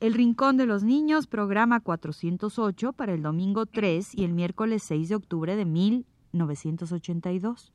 El Rincón de los Niños, programa 408 para el domingo 3 y el miércoles 6 de octubre de 1982.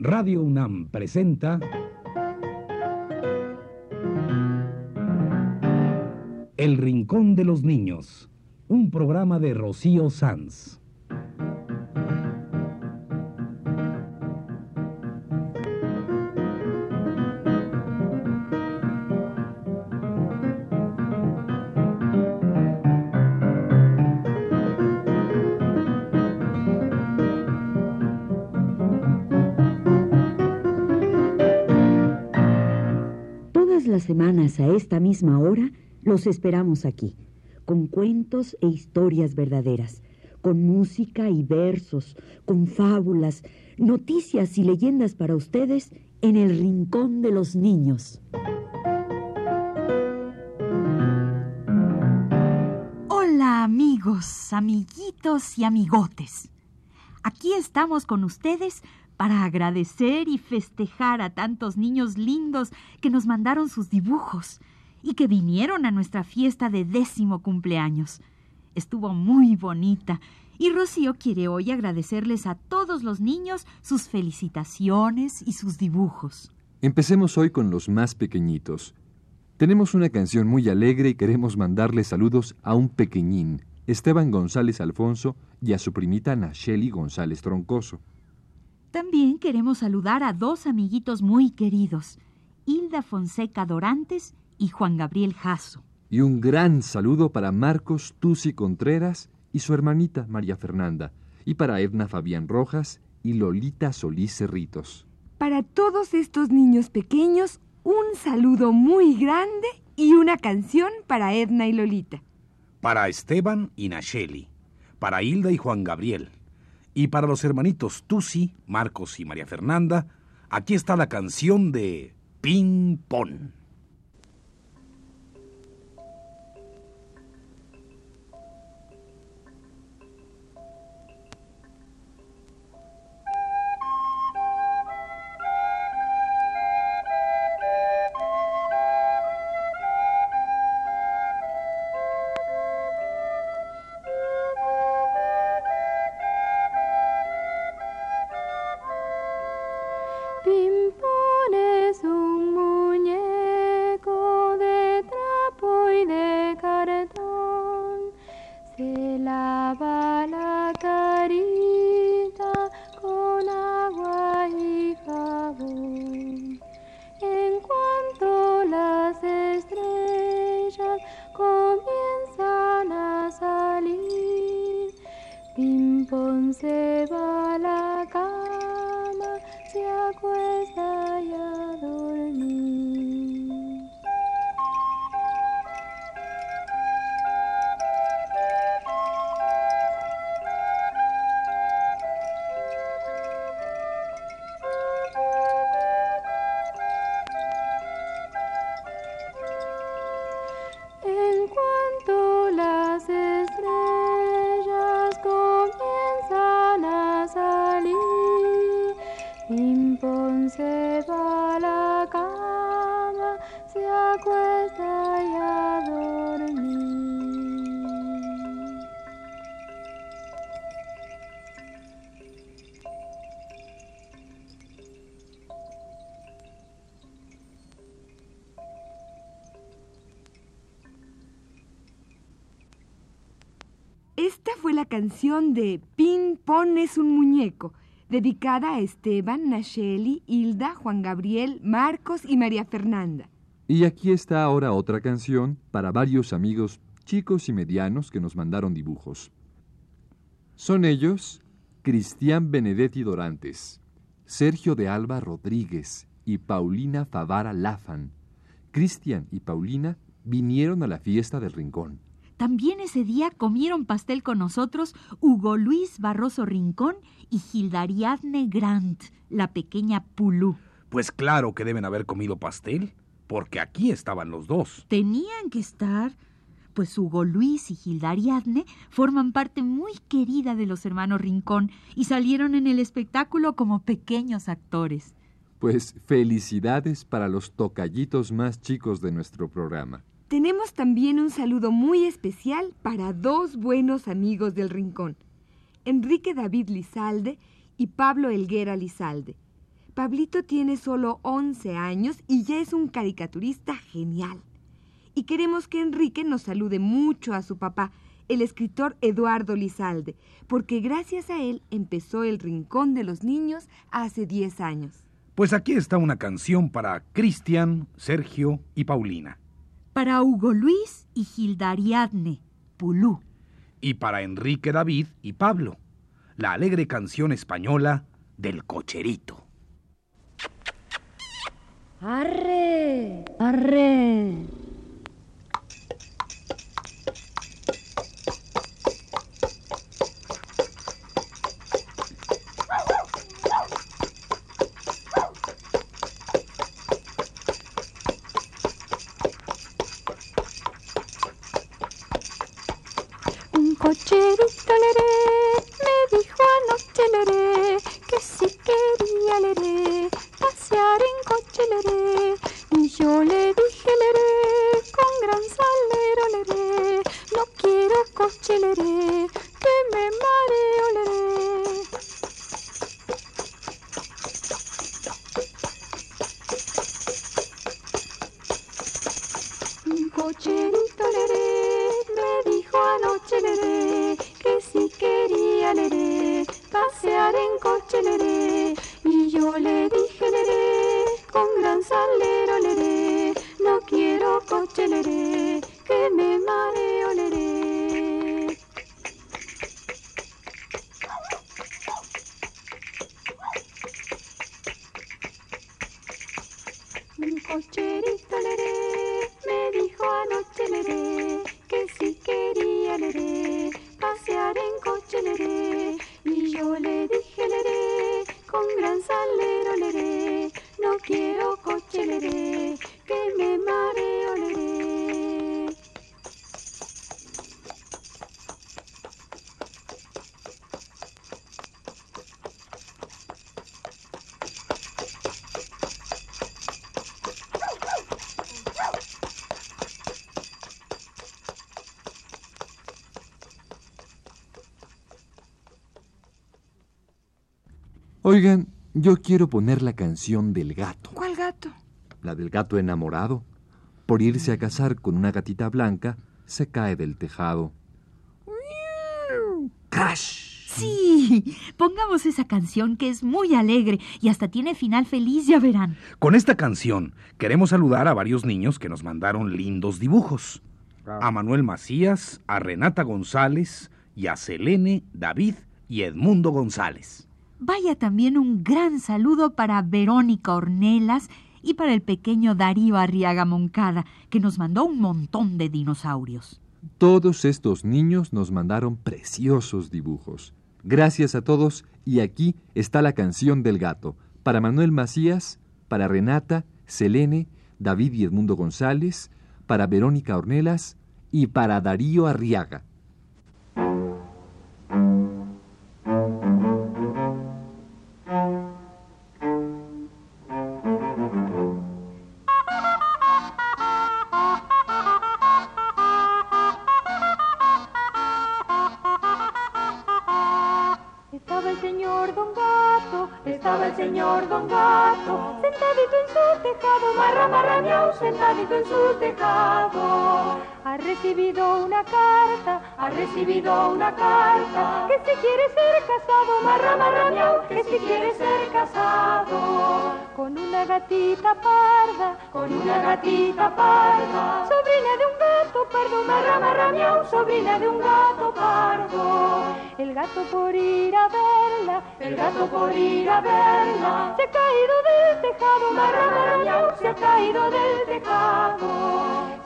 Radio UNAM presenta El Rincón de los Niños, un programa de Rocío Sanz. Semanas a esta misma hora los esperamos aquí, con cuentos e historias verdaderas, con música y versos, con fábulas, noticias y leyendas para ustedes en el Rincón de los Niños. Hola amigos, amiguitos y amigotes. Aquí estamos con ustedes para agradecer y festejar a tantos niños lindos que nos mandaron sus dibujos y que vinieron a nuestra fiesta de décimo cumpleaños. Estuvo muy bonita y Rocío quiere hoy agradecerles a todos los niños sus felicitaciones y sus dibujos. Empecemos hoy con los más pequeñitos. Tenemos una canción muy alegre y queremos mandarle saludos a un pequeñín, Esteban González Alfonso, y a su primita Nacheli González Troncoso. También queremos saludar a dos amiguitos muy queridos, Hilda Fonseca Dorantes y Juan Gabriel Jasso. Y un gran saludo para Marcos Tusi Contreras y su hermanita María Fernanda, y para Edna Fabián Rojas y Lolita Solís Cerritos. Para todos estos niños pequeños, un saludo muy grande y una canción para Edna y Lolita. Para Esteban y Nacheli, para Hilda y Juan Gabriel, y para los hermanitos Tusi, Marcos y María Fernanda, aquí está la canción de Ping Pong. La canción de Pin Pon es un muñeco, dedicada a Esteban, Nacheli, Hilda, Juan Gabriel, Marcos y María Fernanda. Y aquí está ahora otra canción para varios amigos chicos y medianos que nos mandaron dibujos. Son ellos Cristian Benedetti Dorantes, Sergio de Alba Rodríguez y Paulina Favara Lafan. Cristian y Paulina vinieron a la fiesta del Rincón. También ese día comieron pastel con nosotros Hugo Luis Barroso Rincón y Gildariadne Grant, la pequeña Pulú. Pues claro que deben haber comido pastel, porque aquí estaban los dos. Tenían que estar. pues Hugo Luis y Gilda Ariadne forman parte muy querida de los hermanos Rincón y salieron en el espectáculo como pequeños actores. Pues felicidades para los tocallitos más chicos de nuestro programa. Tenemos también un saludo muy especial para dos buenos amigos del Rincón, Enrique David Lizalde y Pablo Elguera Lizalde. Pablito tiene solo 11 años y ya es un caricaturista genial. Y queremos que Enrique nos salude mucho a su papá, el escritor Eduardo Lizalde, porque gracias a él empezó el Rincón de los Niños hace 10 años. Pues aquí está una canción para Cristian, Sergio y Paulina. Para Hugo Luis y Gilda Ariadne, Pulú. Y para Enrique David y Pablo, la alegre canción española del cocherito. Arre, arre. Un gran salero leré, no quiero coche leré, que me mareo Oigan, yo quiero poner la canción del gato, ¿Cuál gato? la del gato enamorado. Por irse a casar con una gatita blanca, se cae del tejado. ¡Crash! Sí, pongamos esa canción que es muy alegre y hasta tiene final feliz, ya verán. Con esta canción queremos saludar a varios niños que nos mandaron lindos dibujos. A Manuel Macías, a Renata González y a Selene, David y Edmundo González. Vaya también un gran saludo para Verónica Ornelas y para el pequeño Darío Arriaga Moncada, que nos mandó un montón de dinosaurios. Todos estos niños nos mandaron preciosos dibujos. Gracias a todos y aquí está la canción del gato. Para Manuel Macías, para Renata, Selene, David y Edmundo González, para Verónica Ornelas y para Darío Arriaga. Sentadito en su tejado. Ha recibido una carta, ha recibido una carta, que si quiere ser casado, marra, marra, que si quiere ser casado. Con una gatita parda, con una gatita parda, sobrina de un gato pardo, marra, marra, sobrina de un gato pardo. El gato por ir a el gato por ir a verla, se ha caído del tejado, miau, se ha caído del tejado.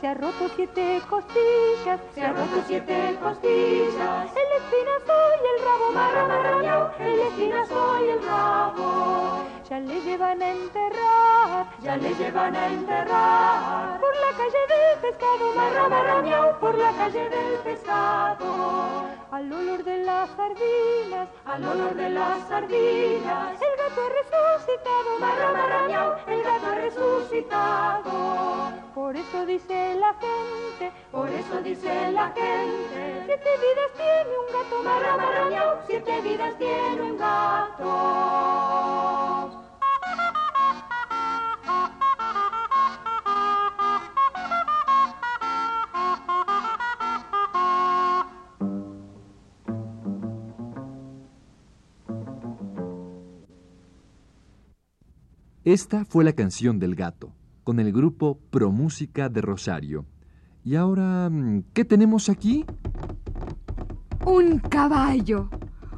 Se ha roto siete costillas, se ha roto siete costillas, el espinazo y el rabo, miau, el espinazo y el rabo. Ya le llevan a enterrar, ya le llevan a enterrar. Por la calle del pescado, marra, marra, por la calle del pescado. Al olor de las sardinas, al olor de las sardinas. El gato ha resucitado, marra, marra, el gato ha resucitado. Por eso dice la gente, por eso dice la gente. Siete vidas tiene un gato, marra, marra, siete vidas tiene un gato. Esta fue la canción del gato, con el grupo Pro Música de Rosario. Y ahora, mm, ¿qué tenemos aquí? Un caballo.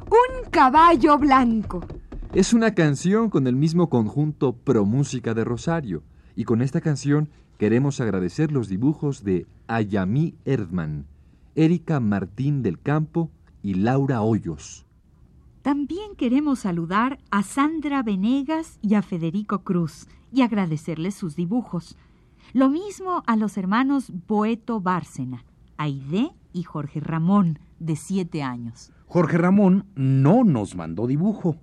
Un caballo blanco. Es una canción con el mismo conjunto Pro Música de Rosario. Y con esta canción queremos agradecer los dibujos de Ayamí Erdman, Erika Martín del Campo y Laura Hoyos. También queremos saludar a Sandra Venegas y a Federico Cruz y agradecerles sus dibujos. Lo mismo a los hermanos Boeto Bárcena, Aide y Jorge Ramón, de siete años. Jorge Ramón no nos mandó dibujo,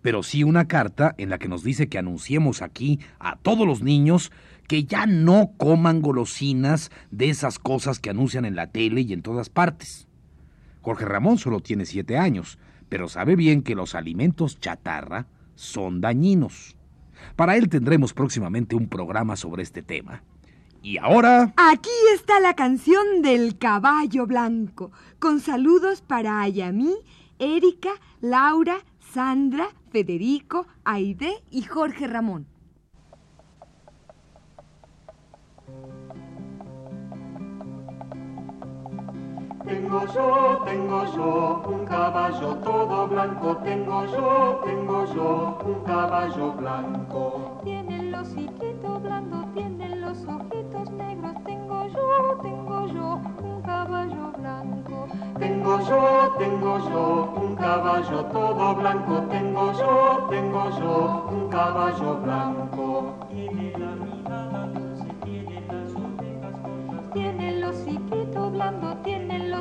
pero sí una carta en la que nos dice que anunciemos aquí a todos los niños que ya no coman golosinas de esas cosas que anuncian en la tele y en todas partes. Jorge Ramón solo tiene siete años, pero sabe bien que los alimentos chatarra son dañinos. Para él tendremos próximamente un programa sobre este tema. Y ahora... Aquí está la canción del caballo blanco, con saludos para Ayamí, Erika, Laura, Sandra, Federico, Aide y Jorge Ramón. Tengo yo, tengo yo un caballo todo blanco, tengo yo, tengo yo un caballo blanco. Tiene el hociquito blando, tiene los ojitos negros. Tengo yo, tengo yo un caballo blanco. Tengo yo, tengo yo un caballo todo blanco, tengo yo, tengo yo un caballo blanco. Tiene la mirada dulce, tiene las orejas cortas. Tiene el hociquito blando, tiene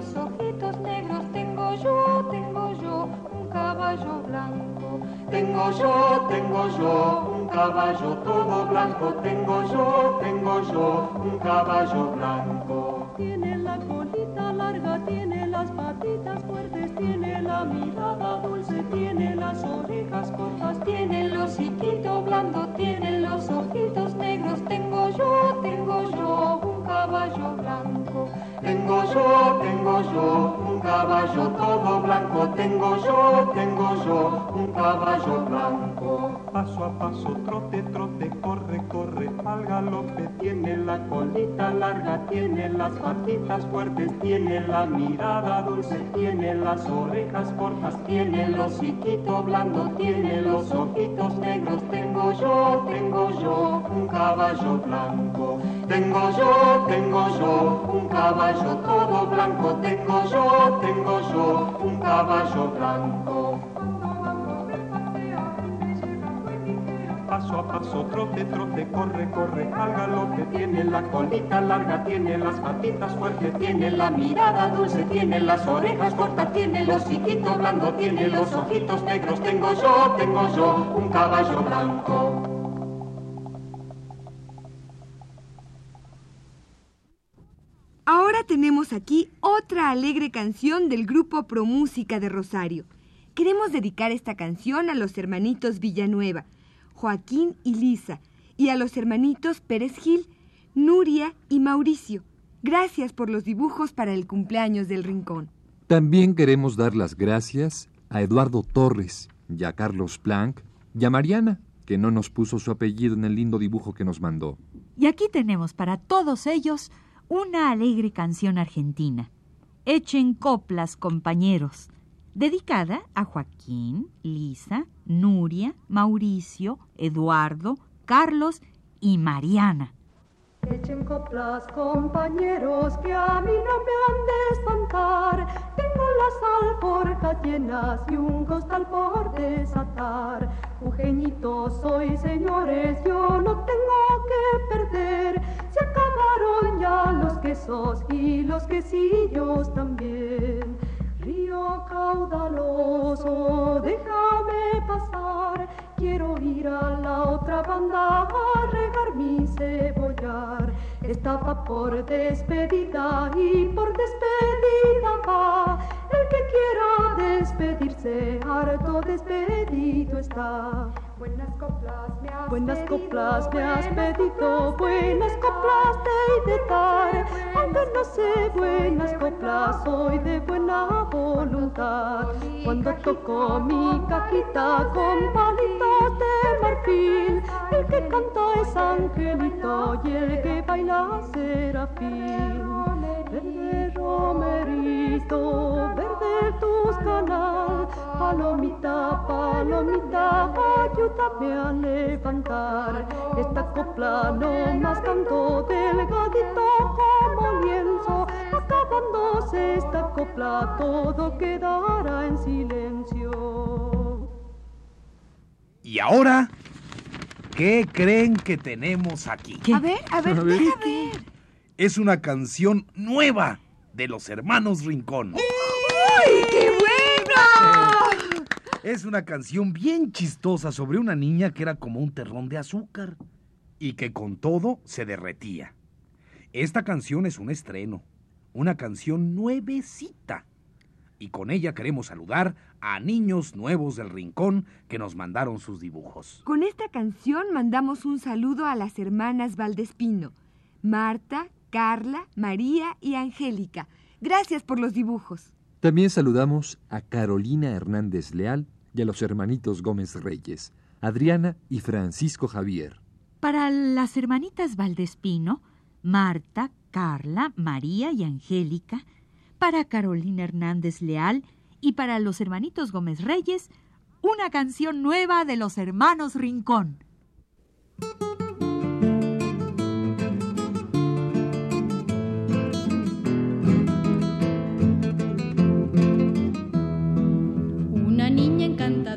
los ojitos negros. Tengo yo, tengo yo un caballo blanco. Tengo yo, tengo yo un caballo todo blanco, tengo yo, tengo yo un caballo blanco. Tiene la colita larga, tiene las patitas fuertes, tiene la mirada dulce, tiene las orejas cortas, tiene el hociquito blando, tiene los ojitos negros. Tengo yo, tengo yo un caballo blanco. Tengo yo, tengo yo un caballo todo blanco, tengo yo, tengo yo un caballo blanco. Paso a paso, trote, trote, corre, corre, al galope, tiene la colita larga, tiene las patitas fuertes, tiene la mirada dulce, tiene las orejas cortas, tiene el hociquito blando, tiene los ojitos negros, tengo yo, tengo yo un caballo blanco. Tengo yo, tengo yo un caballo todo blanco, tengo yo, tengo yo un caballo blanco. Paso a paso, trote, trote, corre, corre, al galope, tiene la colita larga, tiene las patitas fuertes, tiene la mirada dulce, tiene las orejas cortas, tiene el hociquito blando, tiene los ojitos negros, tengo yo, tengo yo un caballo blanco. Ahora tenemos aquí otra alegre canción del grupo Pro Música de Rosario. Queremos dedicar esta canción a los hermanitos Villanueva, Joaquín y Lisa, y a los hermanitos Pérez Gil, Nuria y Mauricio. Gracias por los dibujos para el cumpleaños del Rincón. También queremos dar las gracias a Eduardo Torres y a Carlos Planck y a Mariana, que no nos puso su apellido en el lindo dibujo que nos mandó. Y aquí tenemos para todos ellos una alegre canción argentina. Echen coplas, compañeros, dedicada a Joaquín, Lisa, Nuria, Mauricio, Eduardo, Carlos y Mariana. Echen coplas, compañeros, que a mí no me han de espantar. Tengo las alforjas llenas y un costal por desatar. Eugenito, soy señores, yo no tengo que perder. Se acabaron ya los quesos y los quesillos también. Río caudaloso, déjame pasar. Quiero ir a la otra banda a regar mi cebollar. Estaba por despedida y por despedida va. El que quiera despedirse, harto despedido está. Buenas coplas me has Buenas pedido, coplas me has pedido, buenas coplas te he de dar. Aunque no sé buenas coplas, soy de buena voluntad. Cuando toco mi cajita con palitos de marfil, el que canta es angelito y el que baila serafín. Verde romerito, verde tus canal, palomita, palomita, ayúdame a levantar. Esta copla no más canto delgadito como lienzo, acabándose esta copla todo quedará en silencio. Y ahora, ¿qué creen que tenemos aquí? A ver, a ver, A ver. deja ver. Es una canción nueva de los hermanos Rincón. ¡Ay, qué bueno! Es una canción bien chistosa sobre una niña que era como un terrón de azúcar y que con todo se derretía. Esta canción es un estreno, una canción nuevecita. Y con ella queremos saludar a niños nuevos del rincón que nos mandaron sus dibujos. Con esta canción mandamos un saludo a las hermanas Valdespino, Marta, Carla, María y Angélica. Gracias por los dibujos. También saludamos a Carolina Hernández Leal y a los hermanitos Gómez Reyes, Adriana y Francisco Javier. Para las hermanitas Valdespino, Marta, Carla, María y Angélica, para Carolina Hernández Leal y para los hermanitos Gómez Reyes, una canción nueva de los hermanos Rincón.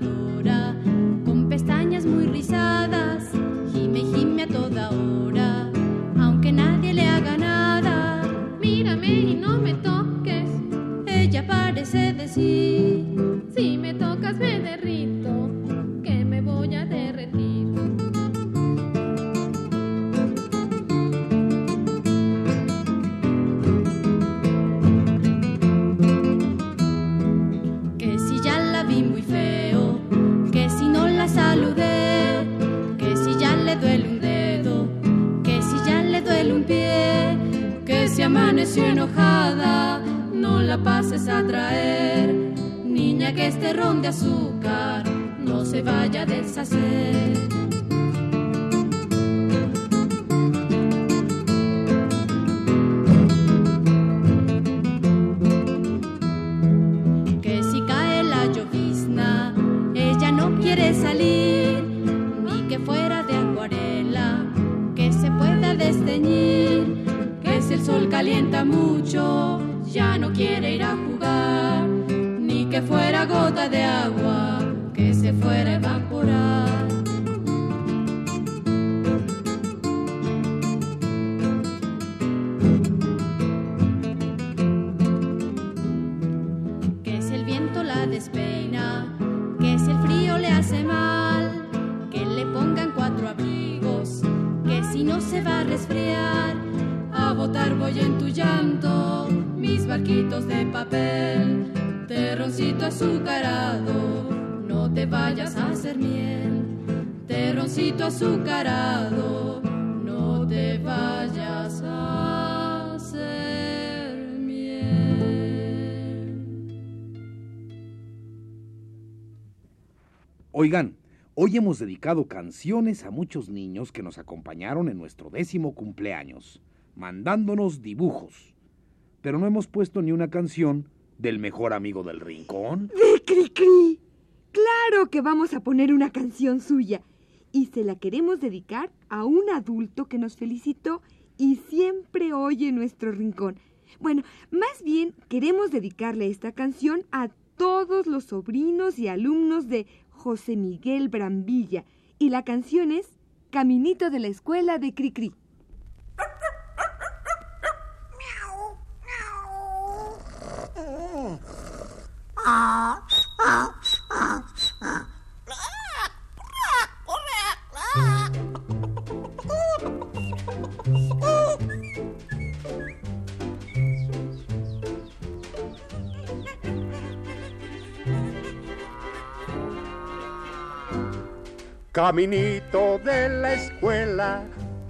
Con pestañas muy rizadas, gime, gime a toda hora, aunque nadie le haga nada. Mírame y no me toques, ella parece decir, si me tocas me derrito, ya no de papel, terroncito azucarado, no te vayas a hacer miel, terroncito azucarado, no te vayas a hacer miel. Oigan, hoy hemos dedicado canciones a muchos niños que nos acompañaron en nuestro décimo cumpleaños, mandándonos dibujos. Pero no hemos puesto ni una canción del mejor amigo del rincón. ¡De Cricri! Claro que vamos a poner una canción suya y se la queremos dedicar a un adulto que nos felicitó y siempre oye nuestro rincón. Bueno, más bien queremos dedicarle esta canción a todos los sobrinos y alumnos de José Miguel Brambilla. Y la canción es Caminito de la Escuela de Cricri. Caminito de la escuela,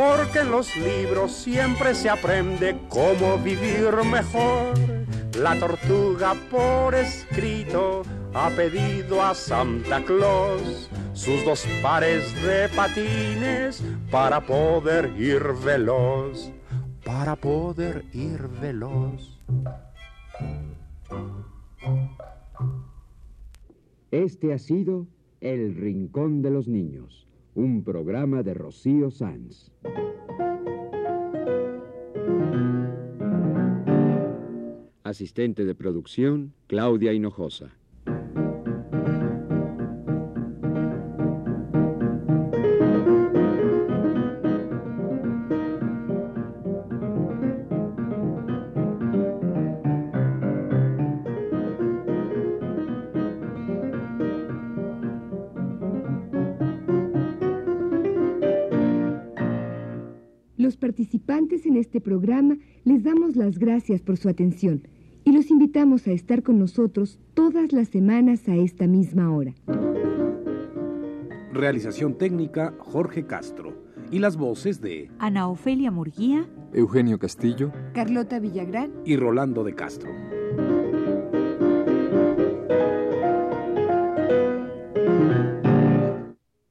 porque en los libros siempre se aprende cómo vivir mejor. La tortuga por escrito ha pedido a Santa Claus sus dos pares de patines para poder ir veloz, para poder ir veloz. Este ha sido El Rincón de los Niños un programa de Rocío Sanz. Asistente de producción, Claudia Hinojosa. Participantes en este programa les damos las gracias por su atención y los invitamos a estar con nosotros todas las semanas a esta misma hora. Realización técnica Jorge Castro y las voces de Ana Ofelia Murguía, Eugenio Castillo, Carlota Villagrán y Rolando de Castro.